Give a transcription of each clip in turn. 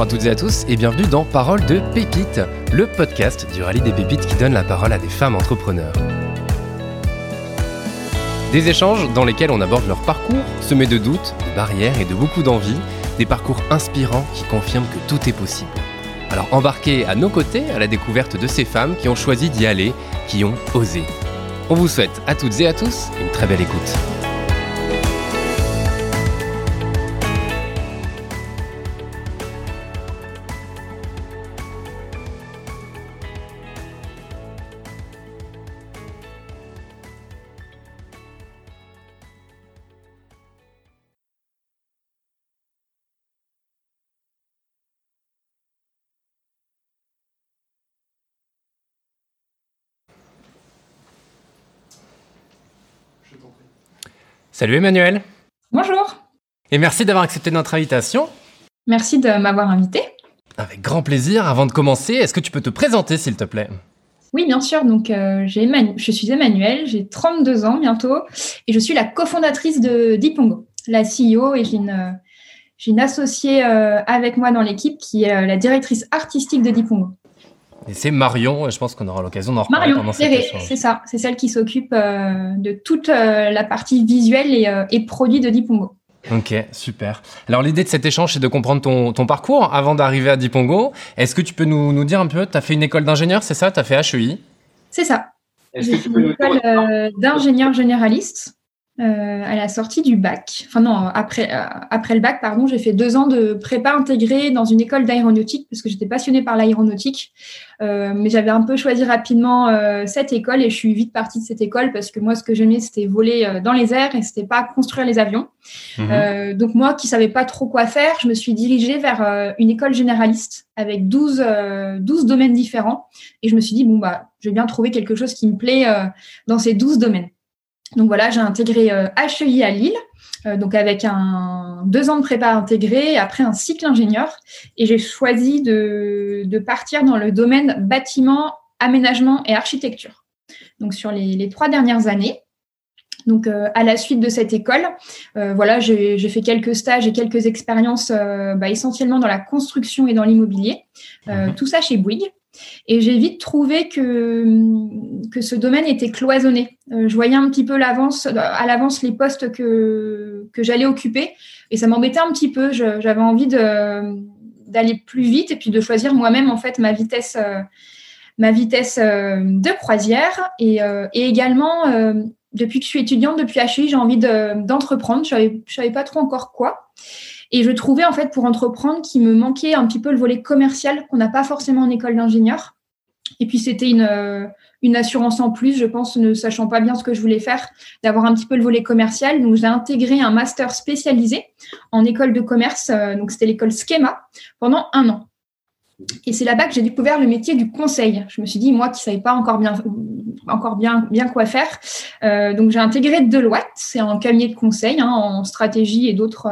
Bonjour à toutes et à tous et bienvenue dans Parole de Pépites, le podcast du rallye des pépites qui donne la parole à des femmes entrepreneurs. Des échanges dans lesquels on aborde leur parcours, semé de doutes, de barrières et de beaucoup d'envie, des parcours inspirants qui confirment que tout est possible. Alors embarquez à nos côtés à la découverte de ces femmes qui ont choisi d'y aller, qui ont osé. On vous souhaite à toutes et à tous une très belle écoute. Salut Emmanuel. Bonjour. Et merci d'avoir accepté notre invitation. Merci de m'avoir invité. Avec grand plaisir. Avant de commencer, est-ce que tu peux te présenter s'il te plaît? Oui, bien sûr. Donc, euh, je suis Emmanuel, j'ai 32 ans bientôt et je suis la cofondatrice de Dipongo, la CEO et j'ai une, une, associée euh, avec moi dans l'équipe qui est euh, la directrice artistique de Dipongo. Et c'est Marion, je pense qu'on aura l'occasion d'en reparler pendant cette échange. c'est ça, c'est celle qui s'occupe euh, de toute euh, la partie visuelle et, euh, et produit de Dipongo. Ok, super. Alors l'idée de cet échange, c'est de comprendre ton, ton parcours avant d'arriver à Dipongo. Est-ce que tu peux nous, nous dire un peu, tu as fait une école d'ingénieur, c'est ça? Tu as fait HEI C'est ça. J'ai fait une école d'ingénieur généraliste euh, à la sortie du bac, enfin non, après, euh, après le bac, pardon, j'ai fait deux ans de prépa intégrée dans une école d'aéronautique parce que j'étais passionnée par l'aéronautique, euh, mais j'avais un peu choisi rapidement cette école et je suis vite partie de cette école parce que moi, ce que j'aimais, c'était voler dans les airs et c'était pas construire les avions. Mhm. donc moi, qui savais pas trop quoi faire, je me suis dirigée vers une école généraliste avec 12, 12 domaines différents et je me suis dit bon bah, je vais bien trouver quelque chose qui me plaît dans ces 12 domaines. Donc voilà, j'ai intégré HEI à Lille, euh, donc avec un deux ans de prépa intégré, après un cycle ingénieur, et j'ai choisi de, de, partir dans le domaine bâtiment, aménagement et architecture. Donc sur les, les trois dernières années. Donc euh, à la suite de cette école, euh, voilà, j'ai fait quelques stages et quelques expériences, bah, essentiellement dans la construction et dans l'immobilier. Mhm. Tout ça chez Bouygues. Et j'ai vite trouvé que, que ce domaine était cloisonné. Euh, je voyais un petit peu à l'avance les postes que, que j'allais occuper et ça m'embêtait un petit peu. J'avais envie d'aller plus vite et puis de choisir moi-même en fait ma vitesse, euh, ma vitesse euh, de croisière et également depuis que je suis étudiante, depuis HI, j'ai envie d'entreprendre. je ne savais pas trop encore quoi. Et je trouvais en fait pour entreprendre qu'il me manquait un petit peu le volet commercial qu'on n'a pas forcément en école d'ingénieur. Et puis c'était une, euh, une assurance en plus, je pense, ne sachant pas bien ce que je voulais faire, d'avoir un petit peu le volet commercial. Donc j'ai intégré un master spécialisé en école de commerce, euh, donc c'était l'école Schema, pendant un an. Et c'est là-bas que j'ai découvert le métier du conseil. Je me suis dit, moi qui ne savais pas encore bien, encore bien, bien quoi faire, euh, donc j'ai intégré Deloitte, c'est un cabinet de conseil hein, en stratégie et d'autres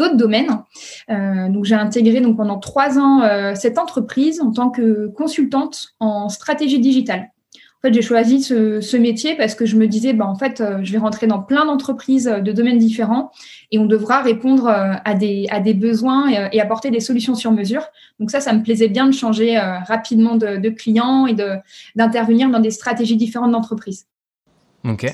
d'autres domaines. Euh, donc j'ai intégré donc pendant trois ans euh, cette entreprise en tant que consultante en stratégie digitale. En fait, j'ai choisi ce, métier parce que je me disais, bah, en fait, euh, je vais rentrer dans plein d'entreprises de domaines différents et on devra répondre à des, à des besoins et, apporter des solutions sur mesure. Donc ça, ça me plaisait bien de changer rapidement de, de clients et d'intervenir dans des stratégies différentes d'entreprise. Ok.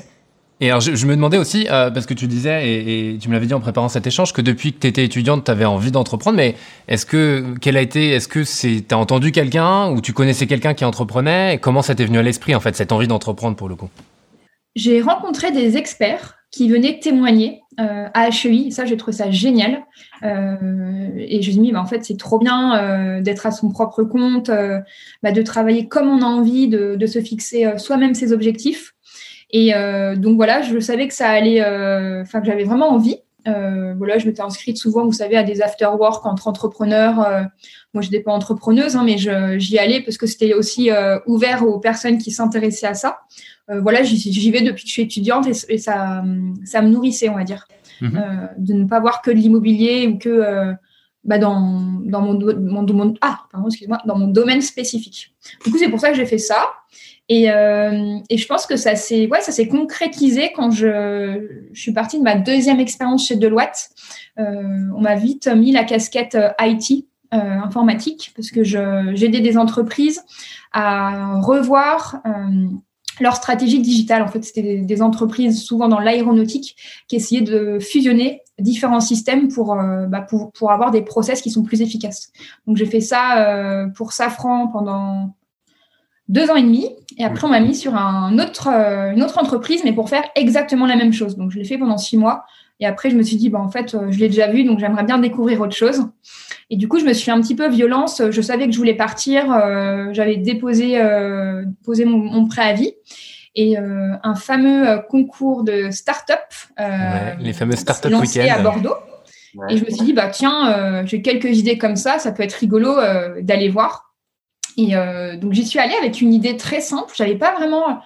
Et alors, je, me demandais aussi, euh, parce que tu disais, et, tu me l'avais dit en préparant cet échange, que depuis que tu étais étudiante, tu avais envie d'entreprendre, mais est-ce que, quel a été, est-ce que c'est, t'as entendu quelqu'un, ou tu connaissais quelqu'un qui entreprenait, et comment ça t'est venu à l'esprit, en fait, cette envie d'entreprendre pour le coup? J'ai rencontré des experts qui venaient témoigner euh, à HEI, ça, j'ai trouvé ça génial. Euh, et je me suis dit, bah, en fait, c'est trop bien d'être à son propre compte, bah, de travailler comme on a envie, de, de se fixer soi-même ses objectifs. Et euh, donc voilà, je savais que ça allait, euh, enfin que j'avais vraiment envie. Euh, voilà, je m'étais inscrite souvent, vous savez, à des after-work entre entrepreneurs. moi, je n'étais pas entrepreneuse, hein, mais j'y allais parce que c'était aussi ouvert aux personnes qui s'intéressaient à ça. voilà, j'y vais depuis que je suis étudiante et, ça, ça me nourrissait, on va dire. Mhm. de ne pas voir que de l'immobilier ou que bah dans, dans mon, mon, ah, pardon, dans mon domaine spécifique. Du coup, c'est pour ça que j'ai fait ça. Et, euh, et, je pense que ça s'est ouais, ça s'est concrétisé quand je, je, suis partie de ma deuxième expérience chez Deloitte. Euh, on m'a vite mis la casquette euh, IT informatique parce que j'aidais des entreprises à revoir leur stratégie digitale. En fait, c'était des, entreprises souvent dans l'aéronautique qui essayaient de fusionner différents systèmes pour, euh, bah, pour, pour, avoir des process qui sont plus efficaces. Donc, j'ai fait ça euh, pour Safran pendant deux ans et demi. Et après, on m'a mis sur un autre, euh, une autre entreprise, mais pour faire exactement la même chose. Donc, je l'ai fait pendant six mois. Et après, je me suis dit, bah, en fait, je l'ai déjà vu, donc j'aimerais bien découvrir autre chose. Et du coup, je me suis fait un petit peu violence. Je savais que je voulais partir. Euh, J'avais déposé euh, posé mon, mon, préavis. Et euh, un fameux euh, concours de start-up. Euh, les fameux start-up week à Bordeaux. Ouais. Et je me suis dit, bah, tiens, j'ai quelques idées comme ça. Ça peut être rigolo d'aller voir. Et donc, j'y suis allée avec une idée très simple. J'avais pas vraiment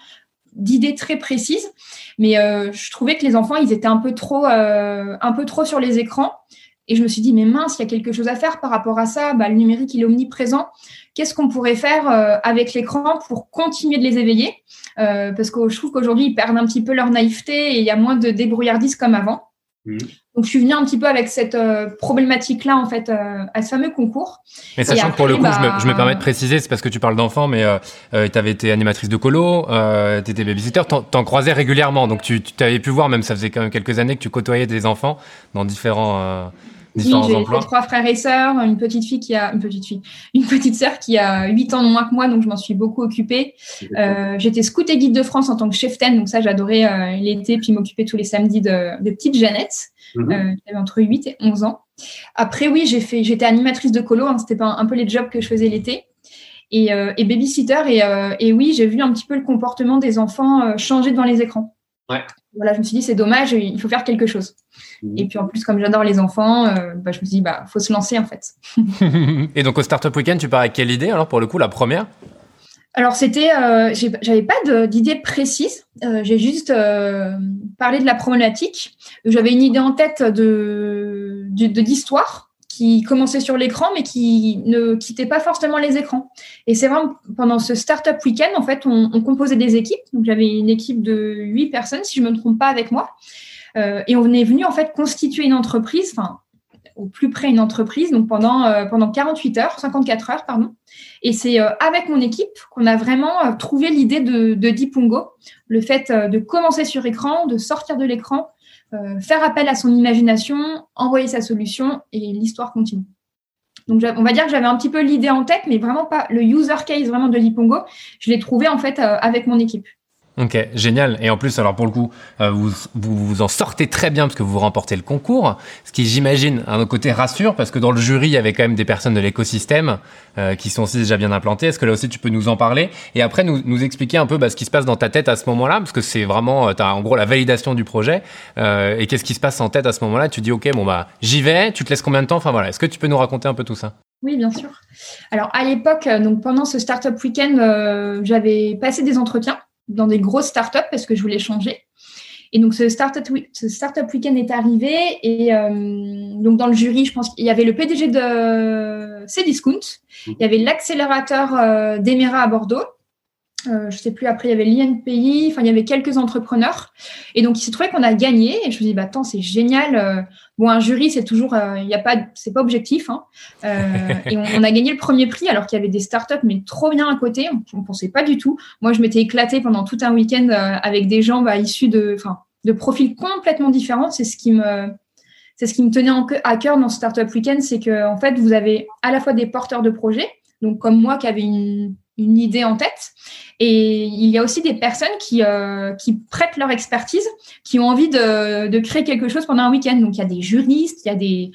d'idées très précises, mais je trouvais que les enfants, ils étaient un peu trop, un peu trop sur les écrans. Et je me suis dit, mais mince, il y a quelque chose à faire par rapport à ça. Bah, le numérique, il est omniprésent. Qu'est-ce qu'on pourrait faire euh, avec l'écran pour continuer de les éveiller? Euh, Parce que je trouve qu'aujourd'hui, ils perdent un petit peu leur naïveté et il y a moins de débrouillardise comme avant. Mmh. Donc, je suis venue un petit peu avec cette euh, problématique-là, en fait, euh, à ce fameux concours. Mais sachant que pour le coup, je, me, je, me, permets de préciser, c'est parce que tu parles d'enfants, mais euh, tu avais été animatrice de colo, euh, tu étais babysitter, t'en, t'en croisais régulièrement. Donc, tu, tu avais pu voir, même ça faisait quand même quelques années que tu côtoyais des enfants dans différents oui, j'ai trois frères et sœurs, une petite fille qui a une petite fille, une petite sœur qui a 8 ans de moins que moi, donc je m'en suis beaucoup occupée. Euh, j'étais scout et guide de France en tant que chef ten, donc ça j'adorais euh, l'été, puis m'occuper tous les samedis de, de petite Jeannette, -hmm. euh, entre 8 et 11 ans. Après oui, j'ai fait, j'étais animatrice de colo, hein, c'était pas un, peu les jobs que je faisais l'été. Et, euh, et babysitter, et, euh, et, oui, j'ai vu un petit peu le comportement des enfants changer devant les écrans. Ouais voilà, je me suis dit, c'est dommage, il faut faire quelque chose. Mmh. Et puis en plus, comme j'adore les enfants, euh, bah, je me suis dit, bah, faut se lancer en fait. et donc au Startup Weekend, tu pars avec quelle idée alors pour le coup, la première? Alors c'était, euh, j'avais pas d'idée précise. Euh, j'ai juste euh, parlé de la problématique. J'avais une idée en tête de d'histoire qui commençait sur l'écran, mais qui ne quittait pas forcément les écrans. Et c'est vraiment pendant ce Startup Weekend, en fait, on, composait des équipes. Donc, j'avais une équipe de huit personnes, si je me trompe pas, avec moi. Et on est venu, en fait, constituer une entreprise, enfin, au plus près une entreprise, donc pendant, pendant 48 heures, 54 heures, pardon. Et c'est euh, avec mon équipe qu'on a vraiment euh, trouvé l'idée de, de Dipungo, le fait euh, de commencer sur écran, de sortir de l'écran, faire appel à son imagination, envoyer sa solution et l'histoire continue. Donc, on va dire que j'avais un petit peu l'idée en tête, mais vraiment pas le user case vraiment de Lipongo. Je l'ai trouvé en fait avec mon équipe. Ok, génial. Et en plus, alors pour le coup, euh, vous, vous, vous en sortez très bien parce que vous remportez le concours, ce qui, j'imagine, à un côté rassure parce que dans le jury, il y avait quand même des personnes de l'écosystème euh, qui sont aussi déjà bien implantées. Est-ce que là aussi, tu peux nous en parler et après nous, nous expliquer un peu bah, ce qui se passe dans ta tête à ce moment-là parce que c'est vraiment, tu as en gros la validation du projet euh, et qu'est-ce qui se passe en tête à ce moment-là? Tu dis, ok, bon bah j'y vais. Tu te laisses combien de temps? Enfin voilà, est-ce que tu peux nous raconter un peu tout ça? Oui, bien sûr. Alors à l'époque, donc pendant ce startup week-end, euh, j'avais passé des entretiens dans des grosses startups parce que je voulais changer. Et donc, ce startup, ce startup week-end est arrivé. Et euh, donc, dans le jury, je pense qu'il y avait le PDG de Cdiscount. Il y avait l'accélérateur euh, d'Emera à Bordeaux. Euh, je sais plus, après, il y avait l'INPI. Enfin, il y avait quelques entrepreneurs. Et donc, il s'est trouvé qu'on a gagné. Et je me dit, bah, attends, c'est génial. Euh, bon, un jury, c'est toujours, euh, il y a pas, c'est pas objectif. Hein. Euh, et on, a gagné le premier prix alors qu'il y avait des startups, mais trop bien à côté. On, on pensait pas du tout. Moi, je m'étais éclatée pendant tout un week-end avec des gens bah, issus de, enfin, de profils complètement différents. C'est ce qui me, c'est ce qui me tenait en, à cœur dans Startup Weekend, c'est que en fait, vous avez à la fois des porteurs de projets, donc comme moi qui avait une, une idée en tête, et il y a aussi des personnes qui, euh, qui prêtent leur expertise, qui ont envie de, de créer quelque chose pendant un week-end. Donc il y a des juristes, il y a des,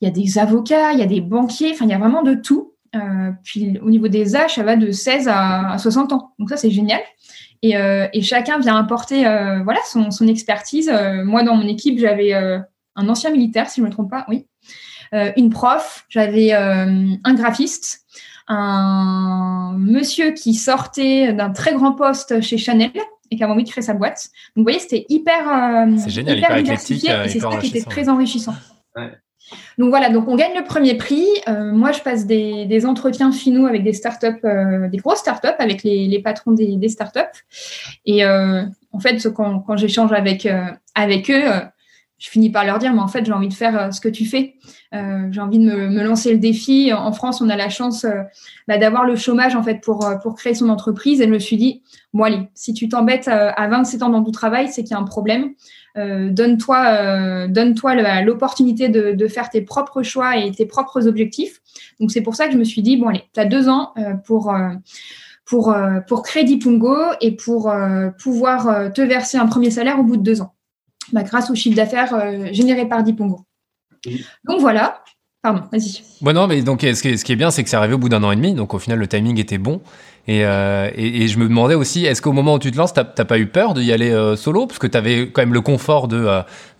il y a des avocats, il y a des banquiers, enfin il y a vraiment de tout. Euh, puis au niveau des âges, ça va de 16 à, à 60 ans. Donc ça c'est génial. Et, euh, et, chacun vient apporter voilà son, son expertise. Moi dans mon équipe j'avais un ancien militaire si je me trompe pas, oui, une prof, j'avais un graphiste, un monsieur qui sortait d'un très grand poste chez Chanel et qui avait envie de créer sa boîte. Donc, vous voyez, c'était hyper, euh, génial, hyper, hyper diversifié et c'est ça qui était très enrichissant. Ouais. Donc voilà, donc on gagne le premier prix. Euh, moi, je passe des, des, entretiens finaux avec des startups, euh, des grosses startups, avec les, les patrons des, des startups. Et euh, en fait, quand, quand j'échange avec, euh, avec eux, je finis par leur dire, mais en fait, j'ai envie de faire euh, ce que tu fais. Euh, j'ai envie de me, lancer le défi. En France, on a la chance euh, bah, d'avoir le chômage en fait pour, pour créer son entreprise. Et je me suis dit, bon allez, si tu t'embêtes à 27 ans dans ton travail, c'est qu'il y a un problème. donne-toi donne-toi l'opportunité de, de, faire tes propres choix et tes propres objectifs. Donc c'est pour ça que je me suis dit, bon allez, tu as deux ans pour pour, pour créer Dipungo et pour pouvoir te verser un premier salaire au bout de deux ans. Bah, grâce au chiffre d'affaires euh, généré par Dipongo. Donc voilà. Pardon, vas-y. Bon, non, mais donc ce qui est, ce qui est bien, c'est que c'est arrivé au bout d'un an et demi. Donc au final, le timing était bon. Et, euh, et, je me demandais aussi, est-ce qu'au moment où tu te lances, t'as pas eu peur d'y aller euh, solo? Parce que tu avais quand même le confort de,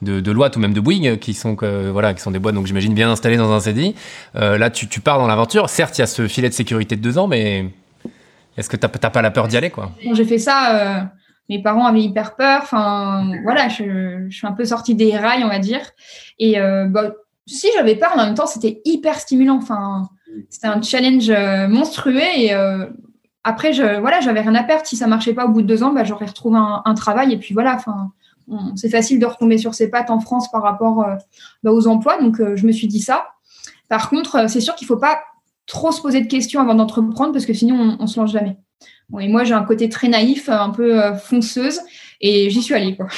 de, de ou même de Bouygues, qui sont, voilà, qui sont des boîtes, donc j'imagine bien installées dans un CDI. là, tu, tu pars dans l'aventure. Certes, il y a ce filet de sécurité de deux ans, mais est-ce que tu n'as pas la peur d'y aller quoi? J'ai fait ça mes parents avaient hyper peur. Enfin, voilà, je, suis un peu sortie des rails, on va dire. Et euh, bah, si j'avais peur, en même temps, c'était hyper stimulant. Enfin, c'était un challenge euh, monstrueux. Et euh, après, je, voilà, j'avais rien à perdre. Si ça marchait pas au bout de deux ans, bah, j'aurais retrouvé un, travail. Et puis voilà, enfin, c'est facile de retomber sur ses pattes en France par rapport bah, aux emplois. Donc, je me suis dit ça. Par contre, c'est sûr qu'il faut pas trop se poser de questions avant d'entreprendre parce que sinon, on, on se lance jamais et moi, j'ai un côté très naïf, un peu euh, fonceuse, et j'y suis allée. Quoi.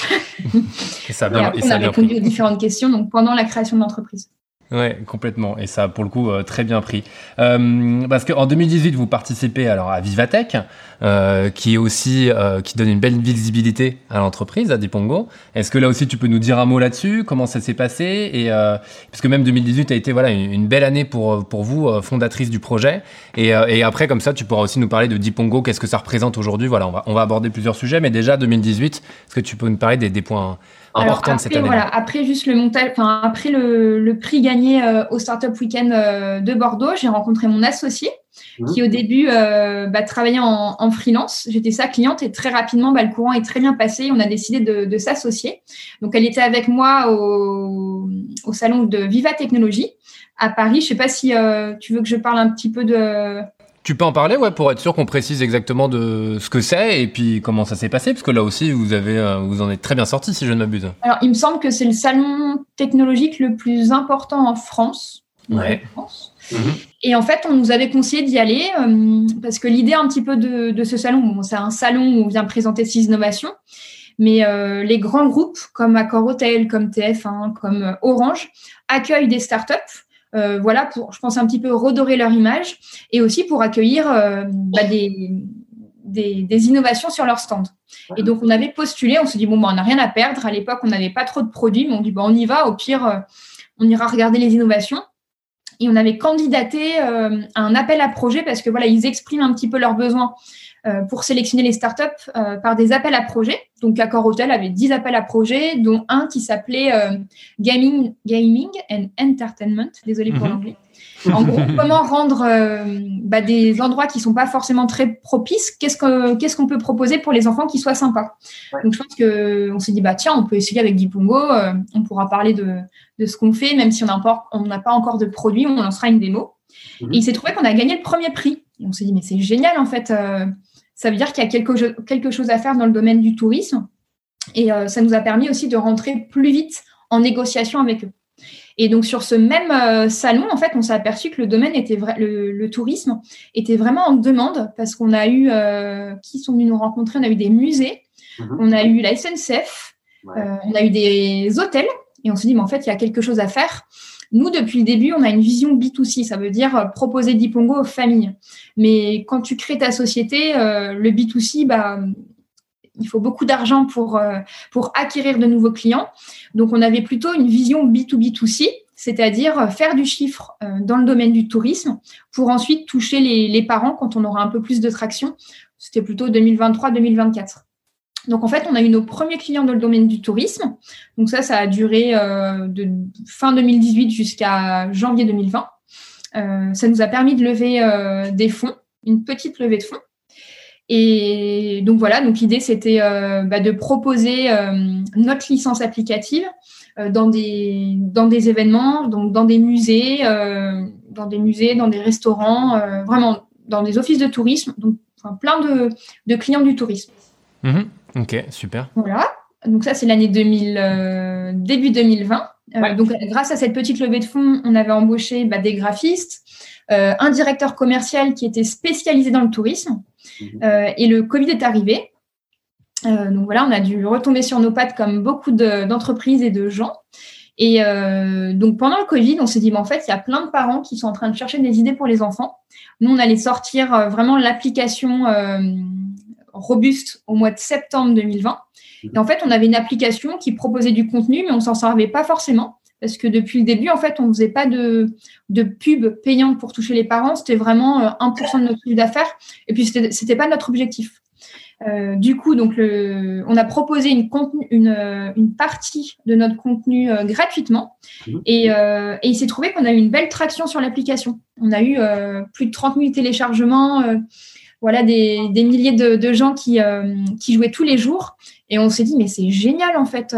et ça a bien, on a répondu aux différentes questions donc, pendant la création de l'entreprise. Ouais, complètement. Et ça, pour le coup, euh, très bien pris. Euh, parce qu'en 2018, vous participez alors à Vivatech, euh, qui est aussi euh, qui donne une belle visibilité à l'entreprise, à Dipongo. Est-ce que là aussi, tu peux nous dire un mot là-dessus? Comment ça s'est passé? Et euh, parce même 2018 a été voilà une, belle année pour pour vous, fondatrice du projet. Et, et, après, comme ça, tu pourras aussi nous parler de Dipongo. Qu'est-ce que ça représente aujourd'hui? Voilà, on va on va aborder plusieurs sujets, mais déjà 2018, est-ce que tu peux nous parler des, des points important après, Voilà, après juste le montage, enfin après le, le, prix gagné euh, au Startup Weekend euh, de Bordeaux, j'ai rencontré mon associé mmh. qui au début euh, bah, travaillait en, en freelance. J'étais sa cliente et très rapidement, bah, le courant est très bien passé. On a décidé de, de s'associer. Donc elle était avec moi au, au salon de Viva Technologie à Paris. Je sais pas si tu veux que je parle un petit peu de tu peux en parler, ouais, pour être sûr qu'on précise exactement de ce que c'est et puis comment ça s'est passé, parce que là aussi, vous avez, euh, vous en êtes très bien sorti, si je ne m'abuse. Alors, il me semble que c'est le salon technologique le plus important en France. Ouais. Mhm. Et en fait, on nous avait conseillé d'y aller euh, parce que l'idée un petit peu de, de ce salon, bon, c'est un salon où on vient présenter ses innovations, mais euh, les grands groupes comme Accor Hotel, comme TF1, comme Orange accueillent des startups euh, voilà, pour, je pense, un petit peu redorer leur image et aussi pour accueillir euh, bah, des, des, innovations sur leur stand. Et donc, on avait postulé, on se dit, bon, bah, on n'a rien à perdre. À l'époque, on n'avait pas trop de produits, mais on dit, bon, on y va. Au pire, euh, on ira regarder les innovations. Et on avait candidaté à un appel à projet parce que voilà, ils expriment un petit peu leurs besoins euh, pour sélectionner les startups euh, par des appels à projets. Donc, Accor Hotel avait 10 appels à projets, dont un qui s'appelait euh, Gaming, Gaming and Entertainment. Désolé pour mhm. l'anglais. En gros, comment rendre bah, des endroits qui sont pas forcément très propices Qu'est-ce qu'on qu'on peut proposer pour les enfants qui soient sympas? Donc, je pense que on s'est dit bah tiens, on peut essayer avec Dipongo. on pourra parler de, de ce qu'on fait, même si on n'a pas, encore de produit, on lancera une démo. Mhm. Et il s'est trouvé qu'on a gagné le premier prix. Et on s'est dit mais c'est génial en fait ça veut dire qu'il y a quelque, quelque, chose à faire dans le domaine du tourisme. Et euh, ça nous a permis aussi de rentrer plus vite en négociation avec eux. Et donc sur ce même euh, salon, en fait, on s'est aperçu que le domaine était vrai, le, tourisme était vraiment en demande parce qu'on a eu euh, qui sont venus nous rencontrer, on a eu des musées, mhm. on a eu la SNCF, on a eu des hôtels, et on s'est dit mais en fait il y a quelque chose à faire. Nous, depuis le début, on a une vision B2C, ça veut dire euh, proposer Dipongo aux familles. Mais quand tu crées ta société, euh, le B2C, bah, il faut beaucoup d'argent pour, euh, pour acquérir de nouveaux clients. Donc, on avait plutôt une vision B2B2C, c'est-à-dire faire du chiffre dans le domaine du tourisme pour ensuite toucher les, parents quand on aura un peu plus de traction. C'était plutôt 2023-2024. Donc en fait, on a eu nos premiers clients dans le domaine du tourisme. Donc ça, ça a duré euh, de fin 2018 jusqu'à janvier 2020. Euh, ça nous a permis de lever euh, des fonds, une petite levée de fonds. Et donc voilà, donc l'idée c'était bah, de proposer notre licence applicative dans des dans des événements, donc dans des musées, dans des musées, dans des restaurants, vraiment dans des offices de tourisme, donc plein de, de clients du tourisme. Mmh Ok, super. Voilà. Donc ça, c'est l'année 2000, début 2020. Donc grâce à cette petite levée de fonds, on avait embauché bah, des graphistes, un directeur commercial qui était spécialisé dans le tourisme. Mhm. et le Covid est arrivé. donc voilà, on a dû retomber sur nos pattes comme beaucoup d'entreprises et de gens. Et euh, donc pendant le Covid, on s'est dit, mais en fait, il y a plein de parents qui sont en train de chercher des idées pour les enfants. Nous, on allait sortir euh, vraiment l'application euh, robuste au mois de septembre 2020. Et en fait, on avait une application qui proposait du contenu, mais on s'en servait pas forcément. Parce que depuis le début, en fait, on ne faisait pas de, de pub payante pour toucher les parents. C'était vraiment 1% de notre chiffre d'affaires. Et puis, ce n'était pas notre objectif. Euh, du coup, donc on a proposé une, une, une partie de notre contenu euh, gratuitement mhm. et, euh, et, il s'est trouvé qu'on a eu une belle traction sur l'application. On a eu plus de 30 000 téléchargements, voilà des, des milliers de, de gens qui, qui jouaient tous les jours et on s'est dit mais c'est génial en fait.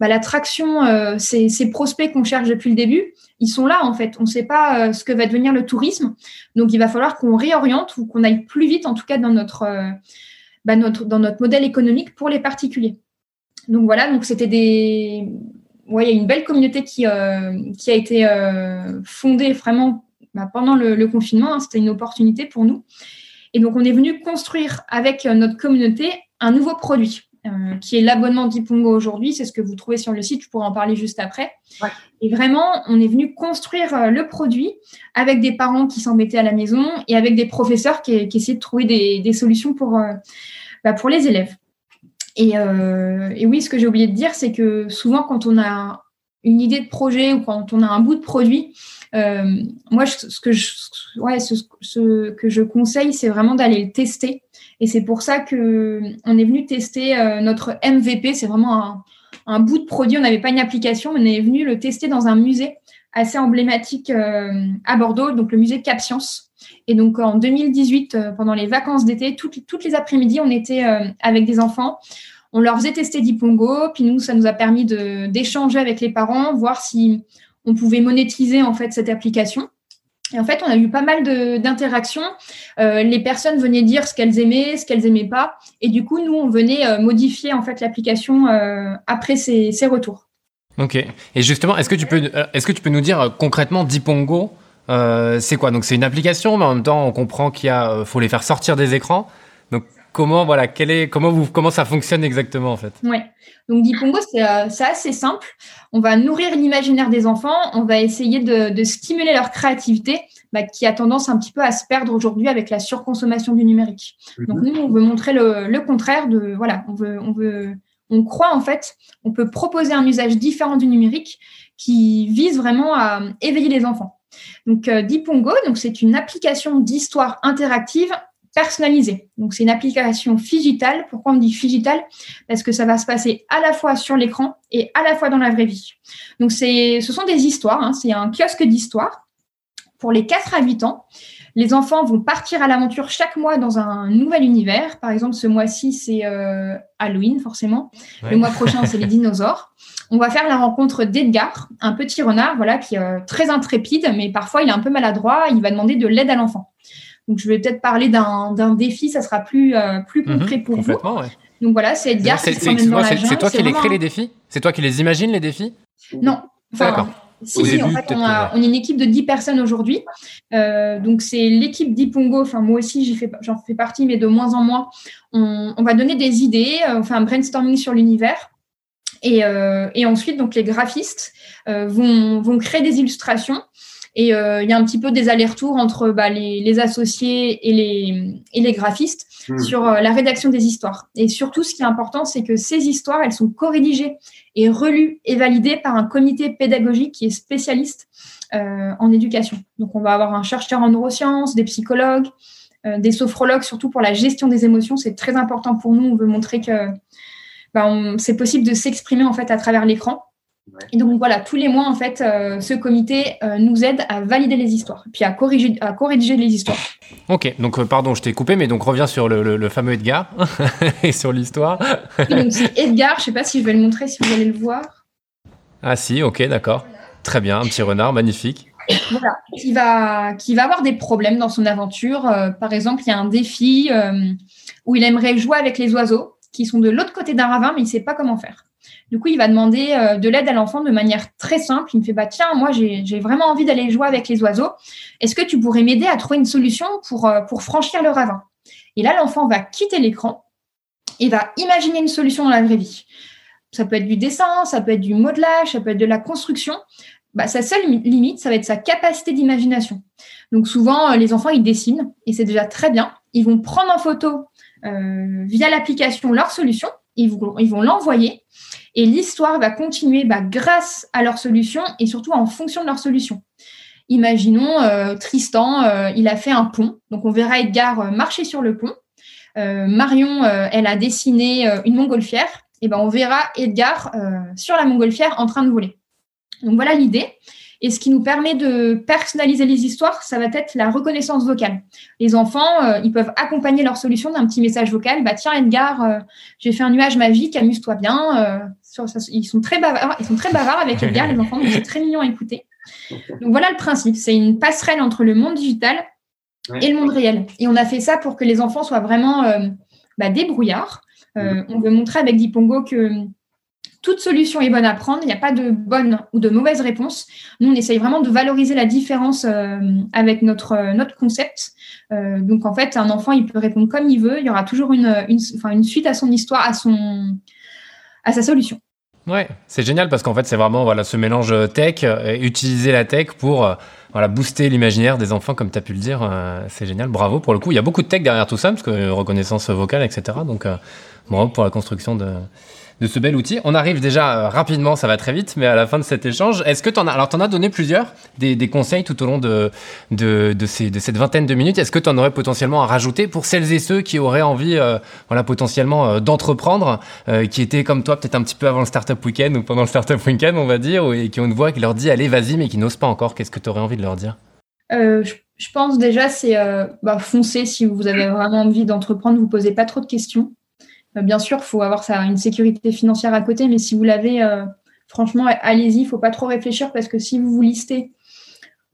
Bah, la traction, ces, prospects qu'on cherche depuis le début, ils sont là en fait. On ne sait pas ce que va devenir le tourisme, donc il va falloir qu'on réoriente ou qu'on aille plus vite en tout cas dans notre bah, dans notre modèle économique pour les particuliers. Donc voilà, donc c'était des. Ouais, il y a une belle communauté qui, euh, qui a été euh, fondée vraiment bah, pendant le, confinement. Hein. c'était une opportunité pour nous. Et donc, on est venu construire avec euh, notre communauté un nouveau produit. Qui est l'abonnement d'Ipongo aujourd'hui. C'est ce que vous trouvez sur le site. Je pourrais en parler juste après. Et vraiment, on est venu construire le produit avec des parents qui s'embêtaient à la maison et avec des professeurs qui, qui essayaient de trouver des, des solutions pour, bah, pour les élèves. Euh, et, oui, ce que j'ai oublié de dire, c'est que souvent, quand on a une idée de projet ou quand on a un bout de produit, euh, moi, ce que je, conseille, c'est vraiment d'aller le tester. Et c'est pour ça que on est venu tester euh, notre MVP. C'est vraiment un, bout de produit. On n'avait pas une application, mais on est venu le tester dans un musée assez emblématique à Bordeaux, donc le musée Cap Science. Et donc en 2018, euh, pendant les vacances d'été, toutes, les après-midi, on était euh, avec des enfants. On leur faisait tester Dipongo, puis nous, ça nous a permis d'échanger avec les parents, voir si on pouvait monétiser en fait cette application. Et en fait, on a eu pas mal d'interactions. Euh, les personnes venaient dire ce qu'elles aimaient, ce qu'elles aimaient pas, et du coup, nous, on venait modifier en fait l'application après ces, ces, retours. Ok. Et justement, est-ce que tu peux, est-ce que tu peux nous dire concrètement Dipongo euh, c'est quoi? Donc c'est une application, mais en même temps on comprend qu'il euh, faut les faire sortir des écrans. Comment voilà, est, comment vous, comment ça fonctionne exactement en fait Ouais. Donc Dipongo euh, c'est assez simple. On va nourrir l'imaginaire des enfants, on va essayer de, stimuler leur créativité, bah, qui a tendance un petit peu à se perdre aujourd'hui avec la surconsommation du numérique. Donc nous on veut montrer le, contraire de voilà, on veut on veut on croit en fait, on peut proposer un usage différent du numérique qui vise vraiment à éveiller les enfants. Donc, euh, Dipongo, donc c'est une application d'histoire interactive personnalisée. Donc, c'est une application digitale. Pourquoi on dit digitale Parce que ça va se passer à la fois sur l'écran et à la fois dans la vraie vie. Donc, ce sont des histoires. Hein. c'est un kiosque d'histoire pour les 4 à 8 ans. Les enfants vont partir à l'aventure chaque mois dans un nouvel univers. Par exemple, ce mois-ci, c'est euh, Halloween, forcément. Le mois prochain, c'est les dinosaures. On va faire la rencontre d'Edgar, un petit renard, voilà, qui est euh, très intrépide, mais parfois il est un peu maladroit. Il va demander de l'aide à l'enfant. Donc, je vais peut-être parler d'un défi, ça sera plus, euh, plus mhm, concret pour vous. Donc voilà, c'est Edgar C'est toi qui les crée les défis? C'est toi qui les imagines les défis? Non. D'accord. Si, si en fait, on, a, on, est une équipe de 10 personnes aujourd'hui. Euh, donc, c'est l'équipe d'Ipongo. Enfin, moi aussi, j'en fais, fais, partie, mais de moins en moins. On, on va donner des idées, on fait un brainstorming sur l'univers. Et, euh, et, ensuite, donc, les graphistes euh, vont, vont, créer des illustrations. Et euh, il y a un petit peu des allers-retours entre bah, les, les, associés et les, et les graphistes hmm. sur la rédaction des histoires. Et surtout, ce qui est important, c'est que ces histoires, elles sont co-rédigées et relues et validées par un comité pédagogique qui est spécialiste euh, en éducation. Donc, on va avoir un chercheur en neurosciences, des psychologues, euh, des sophrologues, surtout pour la gestion des émotions. C'est très important pour nous. On veut montrer que bah, c'est possible de s'exprimer en fait à travers l'écran. Et donc voilà, tous les mois en fait, euh, ce comité euh, nous aide à valider les histoires, puis à corriger, à corriger les histoires. Ok, donc euh, pardon, je t'ai coupé, mais donc reviens sur le, fameux Edgar et sur l'histoire. donc c'est Edgar, je sais pas si je vais le montrer, si vous allez le voir. Ah si, ok, d'accord. Très bien, un petit renard, magnifique. Voilà, qui va, qui va avoir des problèmes dans son aventure. par exemple, il y a un défi où il aimerait jouer avec les oiseaux qui sont de l'autre côté d'un ravin, mais il ne sait pas comment faire. Du coup, il va demander euh, de l'aide à l'enfant de manière très simple. Il me fait bah tiens, moi j'ai vraiment envie d'aller jouer avec les oiseaux. Est-ce que tu pourrais m'aider à trouver une solution pour, euh, pour franchir le ravin? Et là, l'enfant va quitter l'écran et va imaginer une solution dans la vraie vie. Ça peut être du dessin, ça peut être du modelage, ça peut être de la construction. Bah, sa seule limite, ça va être sa capacité d'imagination. Donc souvent, euh, les enfants, ils dessinent et c'est déjà très bien. Ils vont prendre en photo via l'application leur solution, ils vont l'envoyer et l'histoire va continuer bah, grâce à leur solution et surtout en fonction de leur solution. Imaginons euh, Tristan, euh, il a fait un pont, donc on verra Edgar euh, marcher sur le pont. Marion, elle a dessiné une montgolfière, et ben on verra Edgar sur la montgolfière en train de voler. Donc voilà l'idée. Et ce qui nous permet de personnaliser les histoires, ça va être la reconnaissance vocale. Les enfants, euh, ils peuvent accompagner leur solution d'un petit message vocal. Bah tiens Edgar, euh, j'ai fait un nuage magique, amuse-toi bien. Euh, ils sont très bavards, ils sont très bavards avec Edgar les enfants, c'est très mignon à écouter. Donc voilà le principe, c'est une passerelle entre le monde digital et le monde réel. Et on a fait ça pour que les enfants soient vraiment bah, débrouillards. On veut montrer avec Dipongo que toute solution est bonne à prendre. Il n'y a pas de bonne ou de mauvaise réponse. Nous, on essaye vraiment de valoriser la différence euh, avec notre, euh, notre concept. Euh, donc, en fait, un enfant, il peut répondre comme il veut. Il y aura toujours une, une, une suite à son histoire, à, son, à sa solution. Ouais, c'est génial parce qu'en fait, c'est vraiment voilà, ce mélange tech, et utiliser la tech pour voilà, booster l'imaginaire des enfants, comme tu as pu le dire. c'est génial. Bravo pour le coup. Il y a beaucoup de tech derrière tout ça, parce que reconnaissance vocale, etc. Donc, bravo pour la construction de ce bel outil. On arrive déjà euh, rapidement, ça va très vite, mais à la fin de cet échange, est-ce que tu en as, alors tu en as donné plusieurs, des, conseils tout au long de, de, de, cette vingtaine de minutes? Est-ce que tu en aurais potentiellement à rajouter pour celles et ceux qui auraient envie, euh, voilà, potentiellement euh, d'entreprendre, qui étaient comme toi peut-être un petit peu avant le Startup Weekend ou pendant le Startup Weekend, on va dire, et qui ont une voix qui leur dit allez, vas-y, mais qui n'osent pas encore. Qu'est-ce que tu aurais envie de leur dire je, pense déjà, c'est bah, foncer si vous avez vraiment envie d'entreprendre, vous posez pas trop de questions. Euh, bien sûr, il faut avoir ça, une sécurité financière à côté, mais si vous l'avez, euh, franchement, allez-y, il ne faut pas trop réfléchir parce que si vous vous listez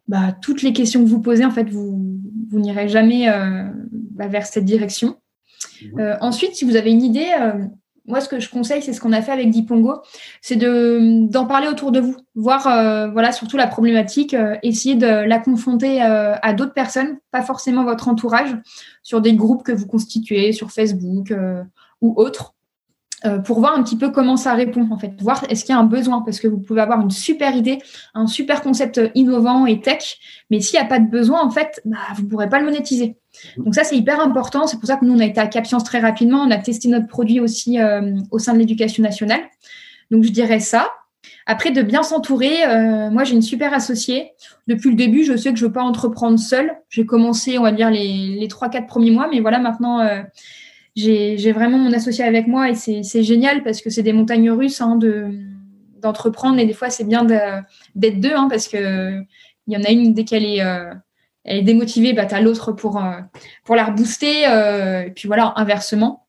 bah, toutes les questions que vous posez, en fait, vous, vous n'irez jamais euh, bah, vers cette direction. ensuite, si vous avez une idée, moi, ce que je conseille, c'est ce qu'on a fait avec Dipongo, c'est de, d'en parler autour de vous, voir voilà, surtout la problématique, essayer de la confronter à d'autres personnes, pas forcément votre entourage, sur des groupes que vous constituez sur Facebook, ou autre, euh, pour voir un petit peu comment ça répond, en fait, voir est-ce qu'il y a un besoin, parce que vous pouvez avoir une super idée, un super concept innovant et tech, mais s'il n'y a pas de besoin, en fait, bah, vous ne pourrez pas le monétiser. Donc ça, c'est hyper important. C'est pour ça que nous, on a été à Capscience très rapidement. On a testé notre produit aussi euh, au sein de l'éducation nationale. Donc, je dirais ça. Après, de bien s'entourer, euh, moi j'ai une super associée. Depuis le début, je sais que je ne veux pas entreprendre seule. J'ai commencé, on va dire, les, les 3-4 premiers mois, mais voilà, maintenant, j'ai vraiment mon associé avec moi et c'est génial parce que c'est des montagnes russes hein, d'entreprendre et des fois c'est bien d'être deux hein, parce que il y en a une dès qu'elle est euh, elle est démotivée, bah, tu as l'autre pour, euh, pour la rebooster, euh, et puis voilà, inversement.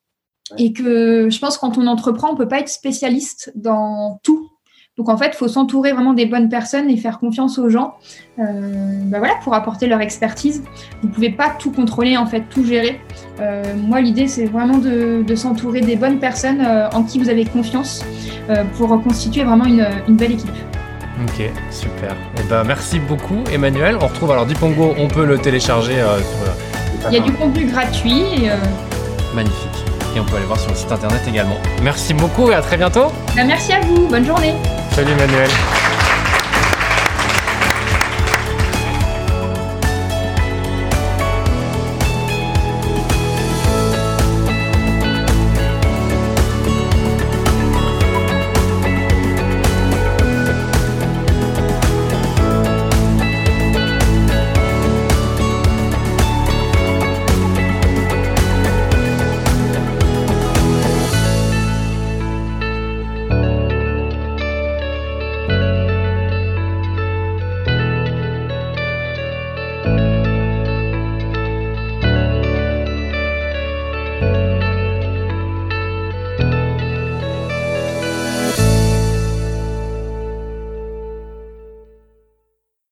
Et que je pense quand on entreprend, on peut pas être spécialiste dans tout. Donc en fait, il faut s'entourer vraiment des bonnes personnes et faire confiance aux gens euh, bah voilà, pour apporter leur expertise. Vous ne pouvez pas tout contrôler, en fait, tout gérer. Euh, moi, l'idée, c'est vraiment de, s'entourer des bonnes personnes euh, en qui vous avez confiance pour constituer vraiment une, belle équipe. Ok, super. Et eh ben, merci beaucoup, Emmanuel. On retrouve alors Dipongo, on peut le télécharger Il y a du contenu gratuit. Magnifique. Et on peut aller voir sur le site internet également. Merci beaucoup et à très bientôt. Bah, merci à vous. Bonne journée. Salut Manuel.